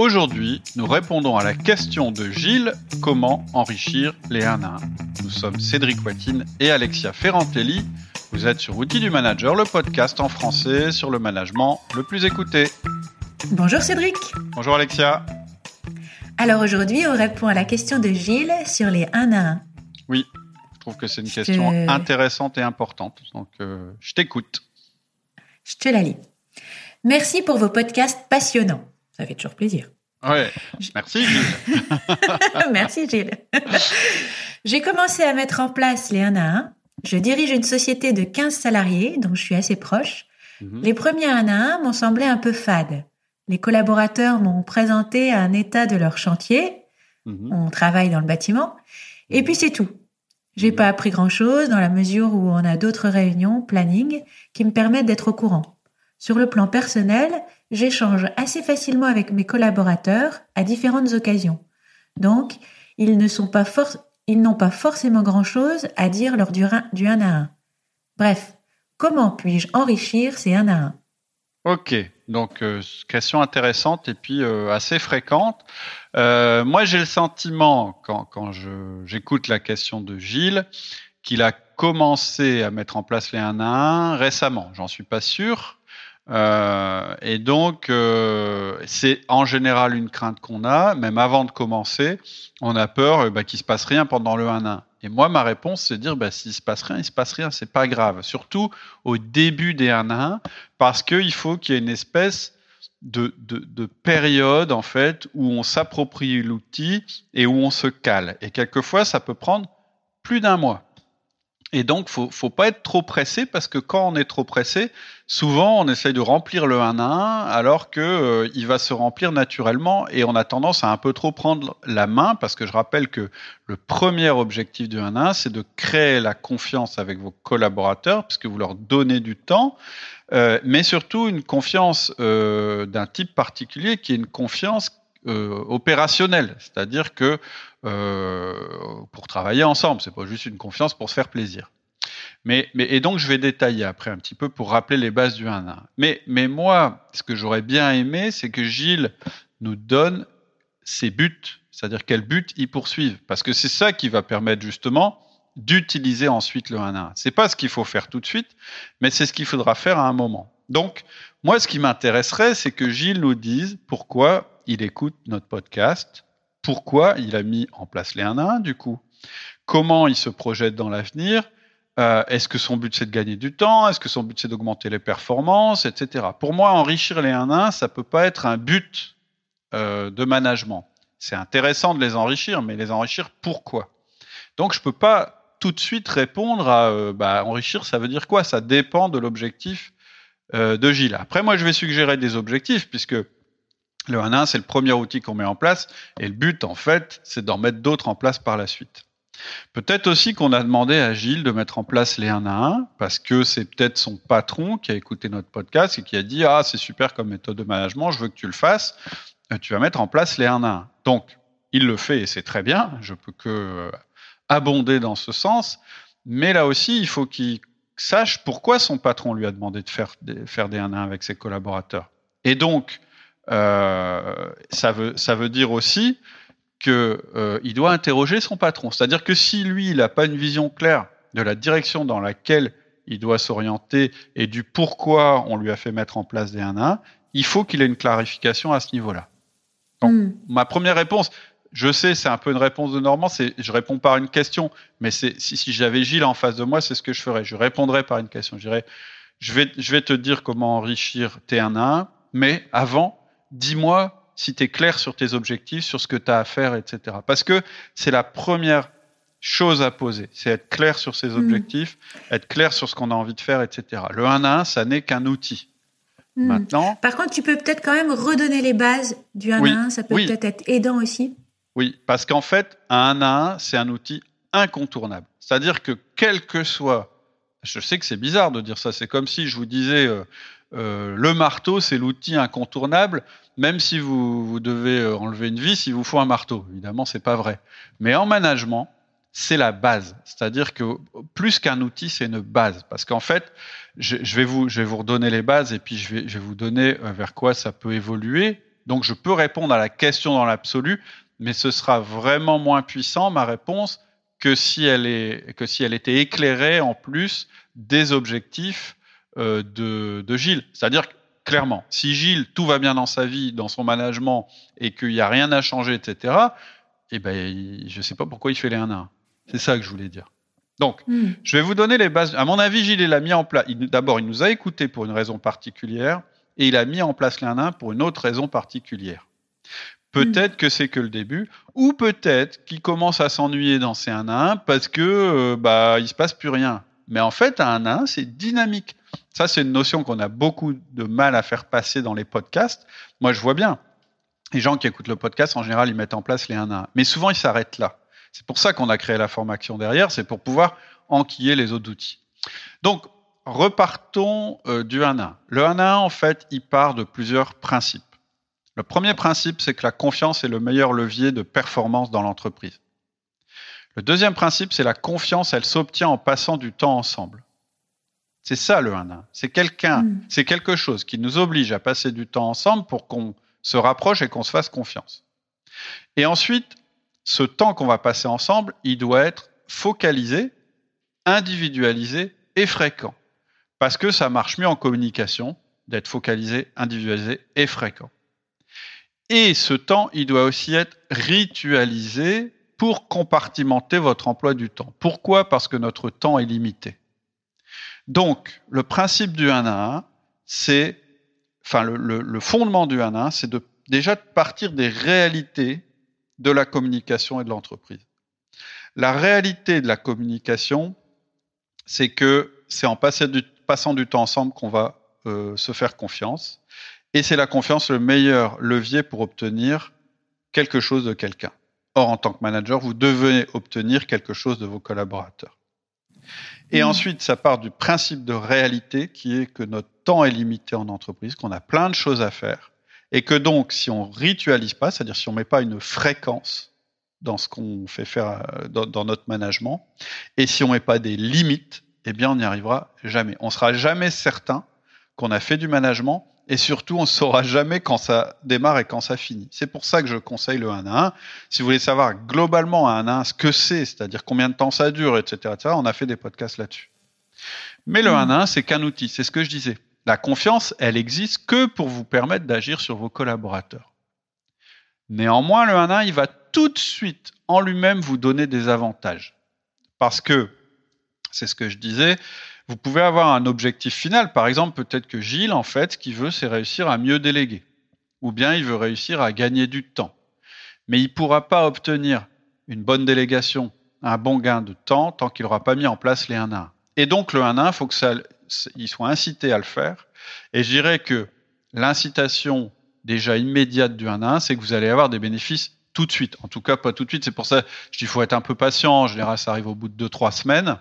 Aujourd'hui, nous répondons à la question de Gilles comment enrichir les 1 à 1 Nous sommes Cédric Watine et Alexia Ferrantelli. Vous êtes sur Outils du Manager, le podcast en français sur le management le plus écouté. Bonjour Cédric. Bonjour Alexia. Alors aujourd'hui, on répond à la question de Gilles sur les 1 à 1. Oui, je trouve que c'est une question intéressante et importante. Donc, euh, je t'écoute. Je te la lis. Merci pour vos podcasts passionnants. Ça fait toujours plaisir. Ouais. Merci Gilles. Merci Gilles. J'ai commencé à mettre en place les 1 à 1. Je dirige une société de 15 salariés dont je suis assez proche. Mhm. Les premiers 1 à 1 m'ont semblé un peu fades. Les collaborateurs m'ont présenté un état de leur chantier. Mhm. On travaille dans le bâtiment. Et puis c'est tout. J'ai mhm. pas appris grand chose dans la mesure où on a d'autres réunions, planning, qui me permettent d'être au courant. Sur le plan personnel, j'échange assez facilement avec mes collaborateurs à différentes occasions. Donc, ils n'ont pas forcément grand-chose à dire lors du, 1 à 1. Bref, comment puis-je enrichir ces 1 à 1 Ok, donc euh, question intéressante et puis euh, assez fréquente. Euh, moi, j'ai le sentiment, quand, quand j'écoute la question de Gilles, qu'il a commencé à mettre en place les 1 à 1 récemment. J'en suis pas sûr, euh, et donc, euh, c'est en général une crainte qu'on a, même avant de commencer, on a peur euh, bah, qu'il se passe rien pendant le 1-1. Et moi, ma réponse, c'est de dire, bah, s'il se passe rien, il se passe rien, c'est pas grave. Surtout au début des 1-1, parce qu'il faut qu'il y ait une espèce de, de, de, période, en fait, où on s'approprie l'outil et où on se cale. Et quelquefois, ça peut prendre plus d'un mois. Et donc, faut, faut pas être trop pressé parce que quand on est trop pressé, souvent on essaye de remplir le 1 à 1 alors que euh, il va se remplir naturellement et on a tendance à un peu trop prendre la main parce que je rappelle que le premier objectif du 1 à 1, c'est de créer la confiance avec vos collaborateurs puisque vous leur donnez du temps, euh, mais surtout une confiance euh, d'un type particulier qui est une confiance euh, opérationnelle, c'est-à-dire que euh, pour travailler ensemble, c'est pas juste une confiance pour se faire plaisir. Mais, mais, et donc je vais détailler après un petit peu pour rappeler les bases du 1 1. Mais, mais moi, ce que j'aurais bien aimé, c'est que Gilles nous donne ses buts, c'est-à-dire quels buts il poursuivent, parce que c'est ça qui va permettre justement d'utiliser ensuite le 1 1. C'est pas ce qu'il faut faire tout de suite, mais c'est ce qu'il faudra faire à un moment. Donc, moi, ce qui m'intéresserait, c'est que Gilles nous dise pourquoi il écoute notre podcast, pourquoi il a mis en place les 1 à 1 du coup, comment il se projette dans l'avenir, euh, est-ce que son but c'est de gagner du temps, est-ce que son but c'est d'augmenter les performances, etc. Pour moi, enrichir les 1 à 1, ça peut pas être un but euh, de management. C'est intéressant de les enrichir, mais les enrichir pourquoi? Donc je peux pas tout de suite répondre à euh, bah, enrichir, ça veut dire quoi? Ça dépend de l'objectif de Gilles. Après, moi, je vais suggérer des objectifs, puisque le 1 1, c'est le premier outil qu'on met en place et le but, en fait, c'est d'en mettre d'autres en place par la suite. Peut-être aussi qu'on a demandé à Gilles de mettre en place les 1 à 1 parce que c'est peut-être son patron qui a écouté notre podcast et qui a dit Ah, c'est super comme méthode de management, je veux que tu le fasses. Euh, tu vas mettre en place les 1 à 1. Donc, il le fait et c'est très bien. Je peux que euh, abonder dans ce sens. Mais là aussi, il faut qu'il sache pourquoi son patron lui a demandé de faire des, faire des 1 à 1 avec ses collaborateurs. Et donc, ça, veut, ça veut dire aussi qu'il euh, doit interroger son patron. C'est-à-dire que si lui, il n'a pas une vision claire de la direction dans laquelle il doit s'orienter et du pourquoi on lui a fait mettre en place des 1 1, il faut qu'il ait une clarification à ce niveau-là. Donc, hmm. ma première réponse, je sais, c'est un peu une réponse de Normand, c'est je réponds par une question, mais c'est si, si j'avais Gilles en face de moi, c'est ce que je ferais. Je répondrais par une question. Je dirais, je vais, je vais te dire comment enrichir tes 1 1, mais avant, dis-moi si tu es clair sur tes objectifs, sur ce que tu as à faire, etc. Parce que c'est la première chose à poser, c'est être clair sur ses mm. objectifs, être clair sur ce qu'on a envie de faire, etc. Le 1 à 1, ça n'est qu'un outil. Mm. Maintenant. Par contre, tu peux peut-être quand même redonner les bases du 1 à 1, ça peut peut-être être aidant aussi. Oui, parce qu'en fait, un 1 à 1, c'est un outil incontournable. C'est-à-dire que quel que soit, je sais que c'est bizarre de dire ça, c'est comme si je vous disais, euh, euh, le marteau, c'est l'outil incontournable, même si vous, vous, devez euh, enlever une vis, il vous faut un marteau. Évidemment, c'est pas vrai. Mais en management, c'est la base. C'est-à-dire que plus qu'un outil, c'est une base. Parce qu'en fait, je, vais vous, je vais vous redonner les bases et puis je vais, je vais vous donner vers quoi ça peut évoluer Donc je peux répondre à la question dans l'absolu, mais ce sera vraiment moins puissant, ma réponse, que si elle, est, que si elle était éclairée en plus des objectifs euh, de, de Gilles. C'est-à-dire clairement, si Gilles, tout va bien dans sa vie, dans son management, et qu'il n'y a rien à changer, etc., eh ben, je ne sais pas pourquoi il fait les 1 à 1. C'est ça que je voulais dire. Donc, hmm. je vais vous donner les bases. À mon avis, Gilles, il a mis en place. D'abord, il nous a écoutés pour une raison particulière, et il a mis en place les 1 à 1 pour une autre raison particulière. Peut-être que c'est que le début, ou peut-être qu'il commence à s'ennuyer dans ces 1 à 1 parce que euh, bah il se passe plus rien. Mais en fait, un à 1, c'est dynamique. Ça, c'est une notion qu'on a beaucoup de mal à faire passer dans les podcasts. Moi, je vois bien. Les gens qui écoutent le podcast, en général, ils mettent en place les 1 à 1. Mais souvent, ils s'arrêtent là. C'est pour ça qu'on a créé la formation derrière, c'est pour pouvoir enquiller les autres outils. Donc, repartons euh, du 1 à 1. Le 1 à 1, en fait, il part de plusieurs principes. Le premier principe, c'est que la confiance est le meilleur levier de performance dans l'entreprise. Le deuxième principe, c'est la confiance, elle s'obtient en passant du temps ensemble. C'est ça le 1 1. C'est quelqu'un, mm. c'est quelque chose qui nous oblige à passer du temps ensemble pour qu'on se rapproche et qu'on se fasse confiance. Et ensuite, ce temps qu'on va passer ensemble, il doit être focalisé, individualisé et fréquent. Parce que ça marche mieux en communication d'être focalisé, individualisé et fréquent. Et ce temps, il doit aussi être ritualisé pour compartimenter votre emploi du temps. Pourquoi? Parce que notre temps est limité. Donc, le principe du 1 à 1, c'est, enfin, le, fondement du 1 à 1, c'est déjà de partir des réalités de la communication et de l'entreprise. La réalité de la communication, c'est que c'est en passant du temps ensemble qu'on va euh, se faire confiance. Et c'est la confiance le meilleur levier pour obtenir quelque chose de quelqu'un. Or, en tant que manager, vous devez obtenir quelque chose de vos collaborateurs. Et mmh. ensuite, ça part du principe de réalité qui est que notre temps est limité en entreprise, qu'on a plein de choses à faire, et que donc, si on ritualise pas, c'est-à-dire si on met pas une fréquence dans ce qu'on fait faire euh, dans, dans, notre management, et si on met pas des limites, eh bien, on n'y arrivera jamais. On sera jamais certain qu'on a fait du management et surtout, on ne saura jamais quand ça démarre et quand ça finit. C'est pour ça que je conseille le 1 à 1. Si vous voulez savoir globalement un 1 à 1 ce que c'est, c'est-à-dire combien de temps ça dure, etc., etc., on a fait des podcasts là-dessus. Mais le 1 à 1, c'est qu'un outil, c'est ce que je disais. La confiance, elle existe que pour vous permettre d'agir sur vos collaborateurs. Néanmoins, le 1 à 1, il va tout de suite en lui-même vous donner des avantages. Parce que, c'est ce que je disais, vous pouvez avoir un objectif final. Par exemple, peut-être que Gilles, en fait, ce qu'il veut, c'est réussir à mieux déléguer. Ou bien il veut réussir à gagner du temps. Mais il ne pourra pas obtenir une bonne délégation, un bon gain de temps, tant qu'il n'aura pas mis en place les 1 à 1. Et donc, le 1 à 1, il faut qu'il soit incité à le faire. Et je dirais que l'incitation déjà immédiate du 1 à 1, c'est que vous allez avoir des bénéfices tout de suite. En tout cas, pas tout de suite. C'est pour ça que je dis qu'il faut être un peu patient. En général, ça arrive au bout de 2-3 semaines.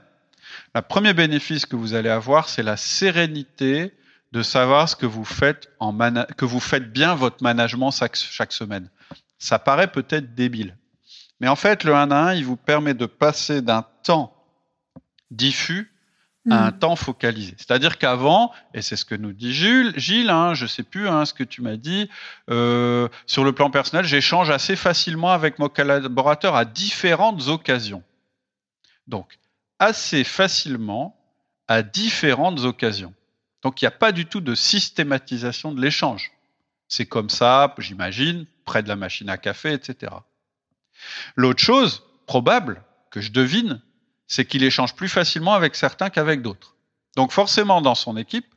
Le premier bénéfice que vous allez avoir, c'est la sérénité de savoir ce que vous faites en que vous faites bien votre management chaque, chaque semaine. Ça paraît peut-être débile. Mais en fait, le 1 à 1, il vous permet de passer d'un temps diffus à un hmm. temps focalisé. C'est-à-dire qu'avant, et c'est ce que nous dit Gilles, Gilles, hein, je sais plus hein, ce que tu m'as dit, euh, sur le plan personnel, j'échange assez facilement avec mon collaborateur à différentes occasions. Donc, assez facilement à différentes occasions. Donc il n'y a pas du tout de systématisation de l'échange. C'est comme ça, j'imagine, près de la machine à café, etc. L'autre chose probable que je devine, c'est qu'il échange plus facilement avec certains qu'avec d'autres. Donc forcément, dans son équipe,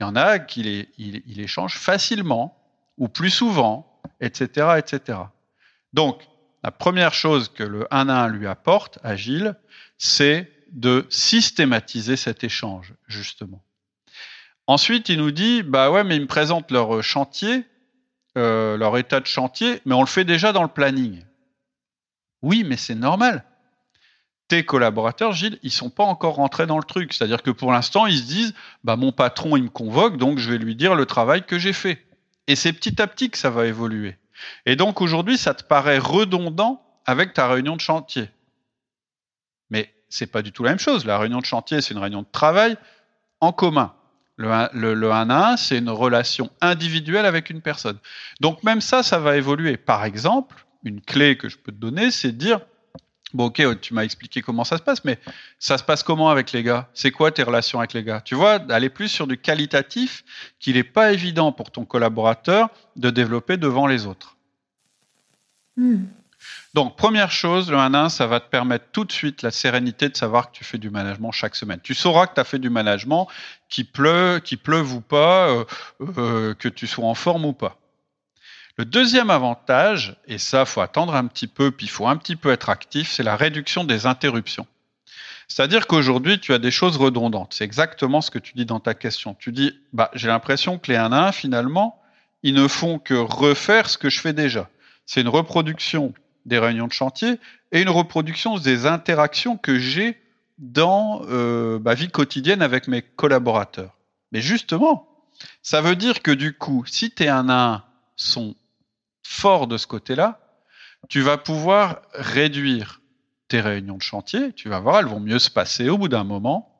il y en a qui il, échange facilement ou plus souvent, etc., etc. Donc, la première chose que le 1 à 1 lui apporte, Agile, c'est de systématiser cet échange, justement. Ensuite, il nous dit, bah ouais, mais ils me présentent leur chantier, euh, leur état de chantier, mais on le fait déjà dans le planning. Oui, mais c'est normal. Tes collaborateurs, Gilles, ils sont pas encore rentrés dans le truc. C'est-à-dire que pour l'instant, ils se disent, bah mon patron, il me convoque, donc je vais lui dire le travail que j'ai fait. Et c'est petit à petit que ça va évoluer. Et donc aujourd'hui, ça te paraît redondant avec ta réunion de chantier. C'est pas du tout la même chose. La réunion de chantier, c'est une réunion de travail en commun. Le, le, 1 à 1, c'est une relation individuelle avec une personne. Donc même ça, ça va évoluer. Par exemple, une clé que je peux te donner, c'est de dire, bon ok, tu m'as expliqué comment ça se passe, mais ça se passe comment avec les gars? C'est quoi tes relations avec les gars? Tu vois, aller plus sur du qualitatif qu'il n'est pas évident pour ton collaborateur de développer devant les autres. Hmm. Donc, première chose, le 1 1, ça va te permettre tout de suite la sérénité de savoir que tu fais du management chaque semaine. Tu sauras que tu as fait du management, qu'il pleuve, qu'il pleuve ou pas, euh, euh, que tu sois en forme ou pas. Le deuxième avantage, et ça, faut attendre un petit peu, puis il faut un petit peu être actif, c'est la réduction des interruptions. C'est-à-dire qu'aujourd'hui, tu as des choses redondantes. C'est exactement ce que tu dis dans ta question. Tu dis, bah, j'ai l'impression que les 1 1, finalement, ils ne font que refaire ce que je fais déjà. C'est une reproduction des réunions de chantier et une reproduction des interactions que j'ai dans euh, ma vie quotidienne avec mes collaborateurs. Mais justement, ça veut dire que du coup, si tes un à un sont forts de ce côté-là, tu vas pouvoir réduire tes réunions de chantier, tu vas voir, elles vont mieux se passer au bout d'un moment,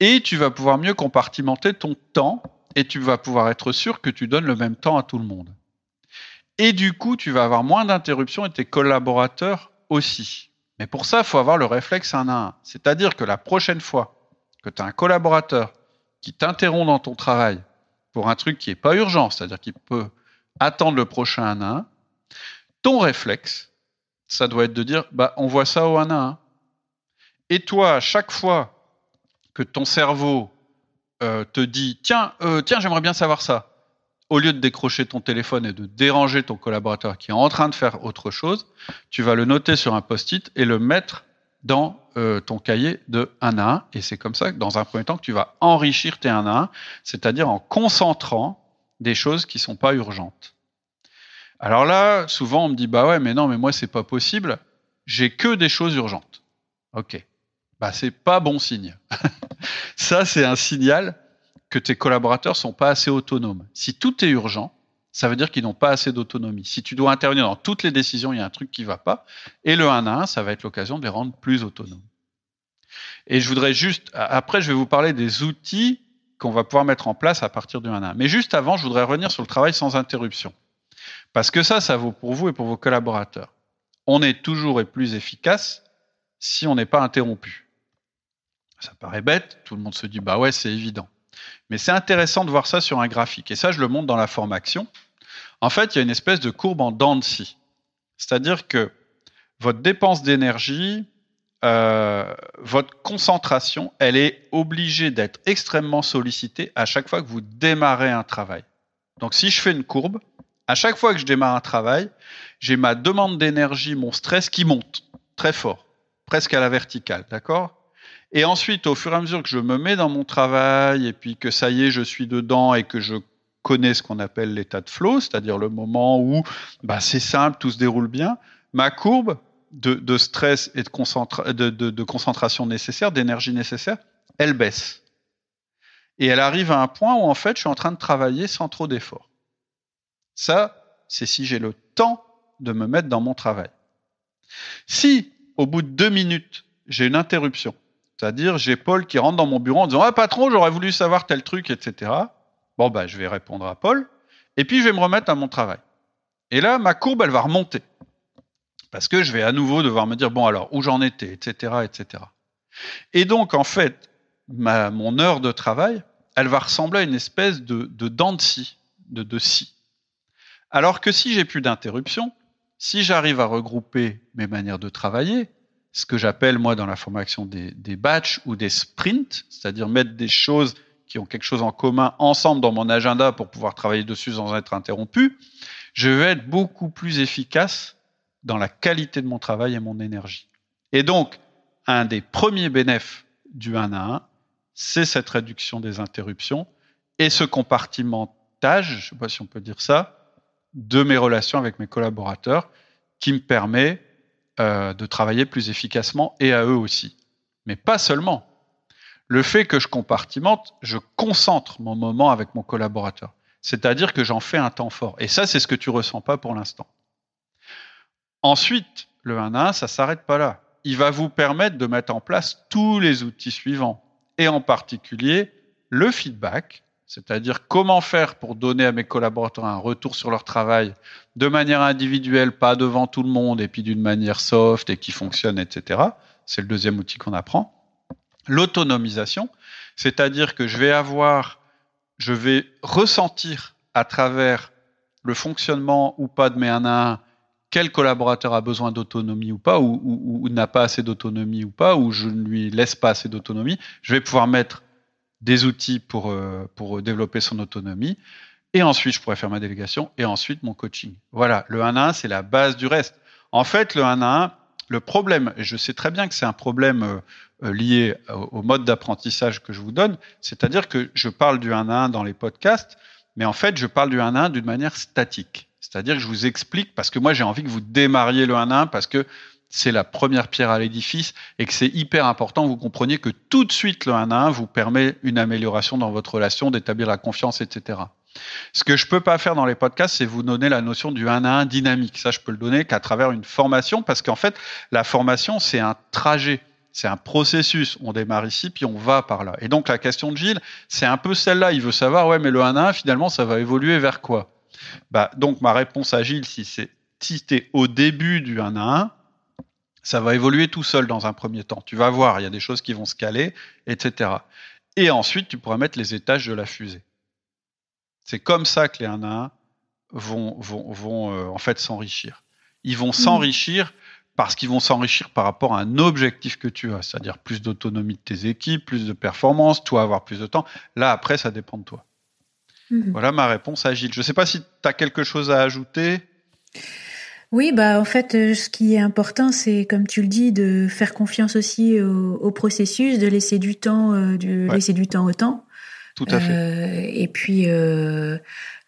et tu vas pouvoir mieux compartimenter ton temps, et tu vas pouvoir être sûr que tu donnes le même temps à tout le monde. Et du coup, tu vas avoir moins d'interruptions et tes collaborateurs aussi. Mais pour ça, il faut avoir le réflexe un à un. C'est-à-dire que la prochaine fois que tu as un collaborateur qui t'interrompt dans ton travail pour un truc qui n'est pas urgent, c'est-à-dire qu'il peut attendre le prochain un à un, ton réflexe, ça doit être de dire, bah, on voit ça au un à un. Et toi, à chaque fois que ton cerveau euh, te dit, tiens, euh, tiens, j'aimerais bien savoir ça, au lieu de décrocher ton téléphone et de déranger ton collaborateur qui est en train de faire autre chose, tu vas le noter sur un post-it et le mettre dans euh, ton cahier de 1 à 1. Et c'est comme ça dans un premier temps que tu vas enrichir tes 1 à 1, c'est-à-dire en concentrant des choses qui sont pas urgentes. Alors là, souvent on me dit bah ouais, mais non, mais moi c'est pas possible. J'ai que des choses urgentes. Ok. Bah c'est pas bon signe. ça c'est un signal que tes collaborateurs sont pas assez autonomes. Si tout est urgent, ça veut dire qu'ils n'ont pas assez d'autonomie. Si tu dois intervenir dans toutes les décisions, il y a un truc qui va pas. Et le 1 à 1, ça va être l'occasion de les rendre plus autonomes. Et je voudrais juste, après, je vais vous parler des outils qu'on va pouvoir mettre en place à partir du 1 à 1. Mais juste avant, je voudrais revenir sur le travail sans interruption. Parce que ça, ça vaut pour vous et pour vos collaborateurs. On est toujours et plus efficace si on n'est pas interrompu. Ça paraît bête, tout le monde se dit, bah ouais, c'est évident. Mais c'est intéressant de voir ça sur un graphique. Et ça, je le montre dans la formation. En fait, il y a une espèce de courbe en dents de scie. C'est-à-dire que votre dépense d'énergie, euh, votre concentration, elle est obligée d'être extrêmement sollicitée à chaque fois que vous démarrez un travail. Donc si je fais une courbe, à chaque fois que je démarre un travail, j'ai ma demande d'énergie, mon stress qui monte très fort, presque à la verticale, d'accord? Et ensuite, au fur et à mesure que je me mets dans mon travail et puis que ça y est, je suis dedans et que je connais ce qu'on appelle l'état de flow, c'est-à-dire le moment où bah, c'est simple, tout se déroule bien, ma courbe de, stress et de, de concentration nécessaire, d'énergie nécessaire, elle baisse. Et elle arrive à un point où en fait, je suis en train de travailler sans trop d'efforts. Ça, c'est si j'ai le temps de me mettre dans mon travail. Si, au bout de deux minutes, j'ai une interruption, c'est-à-dire, j'ai Paul qui rentre dans mon bureau en disant Ah, patron, j'aurais voulu savoir tel truc, etc. Bon, bah, je vais répondre à Paul. Et puis, je vais me remettre à mon travail. Et là, ma courbe, elle va remonter. Parce que je vais à nouveau devoir me dire Bon, alors, où j'en étais, etc., etc. Et donc, en fait, ma, mon heure de travail, elle va ressembler à une espèce de, de dent de scie, de, de. Alors que si j'ai plus d'interruption, si j'arrive à regrouper mes manières de travailler, ce que j'appelle moi dans la formation des, des batchs ou des sprints, c'est-à-dire mettre des choses qui ont quelque chose en commun ensemble dans mon agenda pour pouvoir travailler dessus sans être interrompu, je vais être beaucoup plus efficace dans la qualité de mon travail et mon énergie. Et donc, un des premiers bénéfices du 1 à 1, c'est cette réduction des interruptions et ce compartimentage, je ne sais pas si on peut dire ça, de mes relations avec mes collaborateurs qui me permet euh, de travailler plus efficacement et à eux aussi. Mais pas seulement. Le fait que je compartimente, je concentre mon moment avec mon collaborateur. C'est-à-dire que j'en fais un temps fort. Et ça, c'est ce que tu ressens pas pour l'instant. Ensuite, le 1 à 1, ça s'arrête pas là. Il va vous permettre de mettre en place tous les outils suivants. Et en particulier, le feedback, c'est-à-dire comment faire pour donner à mes collaborateurs un retour sur leur travail de manière individuelle, pas devant tout le monde, et puis d'une manière soft et qui fonctionne, etc. C'est le deuxième outil qu'on apprend. L'autonomisation, c'est-à-dire que je vais avoir, je vais ressentir à travers le fonctionnement ou pas de mes 1 à 1 quel collaborateur a besoin d'autonomie ou pas, ou, ou n'a pas assez d'autonomie ou pas, ou je ne lui laisse pas assez d'autonomie. Je vais pouvoir mettre des outils pour, euh, pour développer son autonomie. Et ensuite, je pourrais faire ma délégation et ensuite mon coaching. Voilà, le 1 à 1, c'est la base du reste. En fait, le 1 à 1, le problème, et je sais très bien que c'est un problème euh, euh, lié au, mode d'apprentissage que je vous donne, c'est-à-dire que je parle du 1 à 1 dans les podcasts, mais en fait, je parle du 1 à 1 d'une manière statique. C'est-à-dire que je vous explique, parce que moi j'ai envie que vous démarriez le 1 à 1, parce que c'est la première pierre à l'édifice et que c'est hyper important vous compreniez que tout de suite le 1 à 1 vous permet une amélioration dans votre relation, d'établir la confiance, etc. Ce que je peux pas faire dans les podcasts, c'est vous donner la notion du 1 à 1 dynamique. Ça, je peux le donner qu'à travers une formation parce qu'en fait, la formation, c'est un trajet. C'est un processus. On démarre ici, puis on va par là. Et donc, la question de Gilles, c'est un peu celle-là. Il veut savoir, ouais, mais le 1 à 1, finalement, ça va évoluer vers quoi? Bah, donc, ma réponse à Gilles, si c'est, si es au début du 1 à 1, ça va évoluer tout seul dans un premier temps. Tu vas voir, il y a des choses qui vont se caler, etc. Et ensuite, tu pourras mettre les étages de la fusée. C'est comme ça que les 1 à 1 vont, vont, vont euh, en fait s'enrichir. Ils vont mmh. s'enrichir parce qu'ils vont s'enrichir par rapport à un objectif que tu as, c'est-à-dire plus d'autonomie de tes équipes, plus de performance, toi avoir plus de temps. Là, après, ça dépend de toi. Mmh. Voilà ma réponse à Gilles. Je ne sais pas si tu as quelque chose à ajouter. Oui, bah en fait, euh, ce qui est important, c'est comme tu le dis, de faire confiance aussi au, processus, de laisser du temps, euh, de laisser du temps au temps. Tout à fait. Euh, et puis,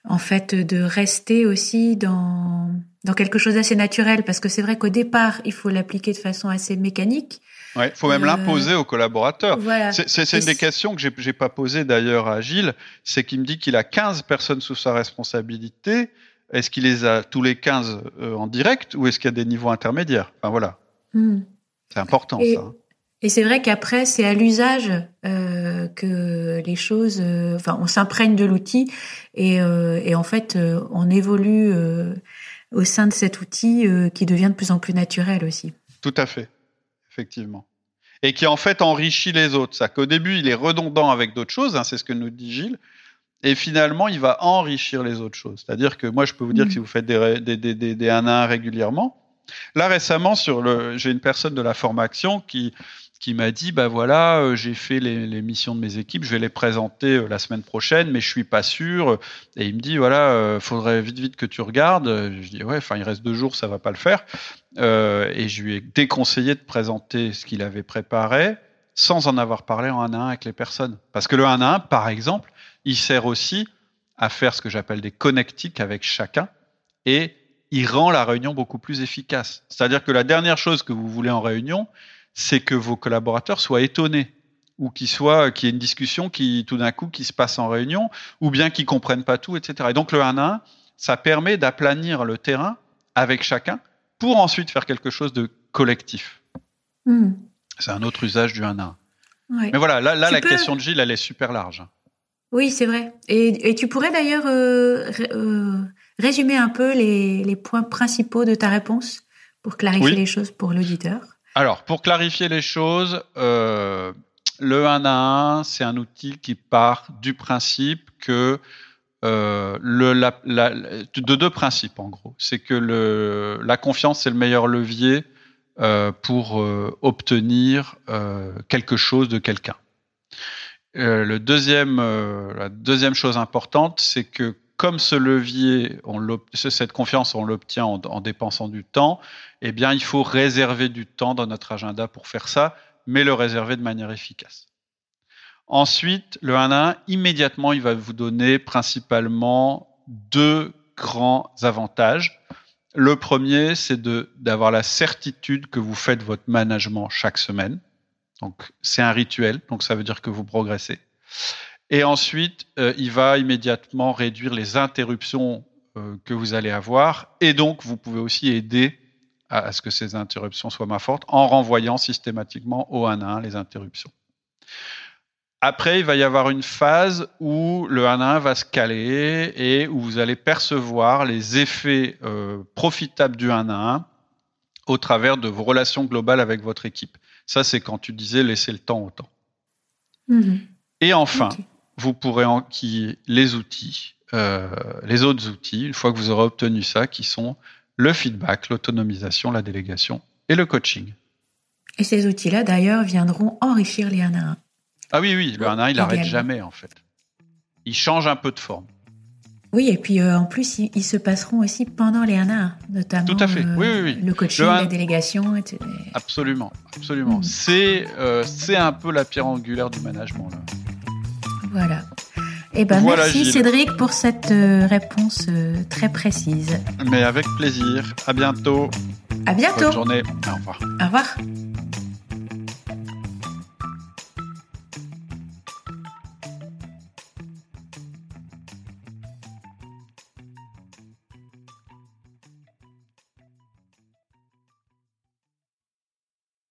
en fait, de rester aussi dans dans quelque chose d'assez naturel, parce que c'est vrai qu'au départ, il faut l'appliquer de façon assez mécanique. Ouais, faut même l'imposer aux collaborateurs. Voilà. C'est une des questions que j'ai pas posées d'ailleurs à Gilles, c'est qu'il me dit qu'il a 15 personnes sous sa responsabilité est-ce qu'il les a tous les 15 euh, en direct ou est-ce qu'il y a des niveaux intermédiaires? Enfin voilà. Hmm. C'est important et, ça. Hein. Et c'est vrai qu'après, c'est à l'usage euh, que les choses. Euh, enfin, on s'imprègne de l'outil et, et, en fait, on évolue au sein de cet outil qui devient de plus en plus naturel aussi. Tout à fait, effectivement. Et qui en fait enrichit les autres. Ça qu'au début, il est redondant avec d'autres choses. Hein, c'est ce que nous dit Gilles et finalement, il va enrichir les autres choses. C'est-à-dire que moi, je peux vous dire que mm. si vous faites des, des, des, des 1 à 1 régulièrement, là récemment, sur le, j'ai une personne de la formation qui qui m'a dit bah voilà euh, j'ai fait les, les, missions de mes équipes je vais les présenter euh, la semaine prochaine mais je suis pas sûr et il me dit voilà euh, faudrait vite vite que tu regardes je dis ouais enfin il reste deux jours ça va pas le faire euh, et je lui ai déconseillé de présenter ce qu'il avait préparé sans en avoir parlé en 1 à 1 avec les personnes parce que le 1 à 1 par exemple il sert aussi à faire ce que j'appelle des connectiques avec chacun et il rend la réunion beaucoup plus efficace. C'est-à-dire que la dernière chose que vous voulez en réunion, c'est que vos collaborateurs soient étonnés ou qu'il soit qu'il y ait une discussion qui tout d'un coup qui se passe en réunion ou bien qu'ils comprennent pas tout, etc. Et donc le 1 à 1, ça permet d'aplanir le terrain avec chacun pour ensuite faire quelque chose de collectif. Hmm. C'est un autre usage du 1 à 1. Mais voilà, là, là la question de Gilles, elle est super large. Oui, c'est vrai. Et, tu pourrais d'ailleurs euh, euh, résumer un peu les, points principaux de ta réponse pour clarifier les choses pour l'auditeur? Alors, pour clarifier les choses, euh, le 1 à 1, c'est un outil qui part du principe que le, de deux principes en gros. C'est que le, la confiance c'est le meilleur levier pour obtenir quelque chose de quelqu'un. Euh, le deuxième, euh, la deuxième chose importante, c'est que comme ce levier, on cette confiance, on l'obtient en, en, dépensant du temps, eh bien, il faut réserver du temps dans notre agenda pour faire ça, mais le réserver de manière efficace. Ensuite, le 1 à 1, immédiatement, il va vous donner principalement deux grands avantages. Le premier, c'est d'avoir la certitude que vous faites votre management chaque semaine. Donc c'est un rituel, donc ça veut dire que vous progressez. Et ensuite, euh, il va immédiatement réduire les interruptions euh, que vous allez avoir, et donc vous pouvez aussi aider à, ce que ces interruptions soient moins fortes en renvoyant systématiquement au 1 à 1 les interruptions. Après, il va y avoir une phase où le 1 à 1 va se caler et où vous allez percevoir les effets euh, profitables du 1 à 1 au travers de vos relations globales avec votre équipe. Ça, c'est quand tu disais laisser le temps au temps. Mhm. Et enfin, vous pourrez enquiller les outils, euh, les autres outils, une fois que vous aurez obtenu ça, qui sont le feedback, l'autonomisation, la délégation et le coaching. Et ces outils-là, d'ailleurs, viendront enrichir les 1 à 1. Ah oui, oui, le 1 à 1, il n'arrête jamais, en fait. Il change un peu de forme. Oui, et puis euh, en plus, ils, se passeront aussi pendant les 1 à 1, notamment Tout à fait. oui, oui, oui. le coaching, la délégation. Etc. Absolument, absolument. Mm. C'est euh, un peu la pierre angulaire du management. Là. Voilà. Eh ben, merci Cédric pour cette euh, réponse très précise. Mais avec plaisir. À bientôt. À bientôt. Bonne journée. Au revoir. Au revoir.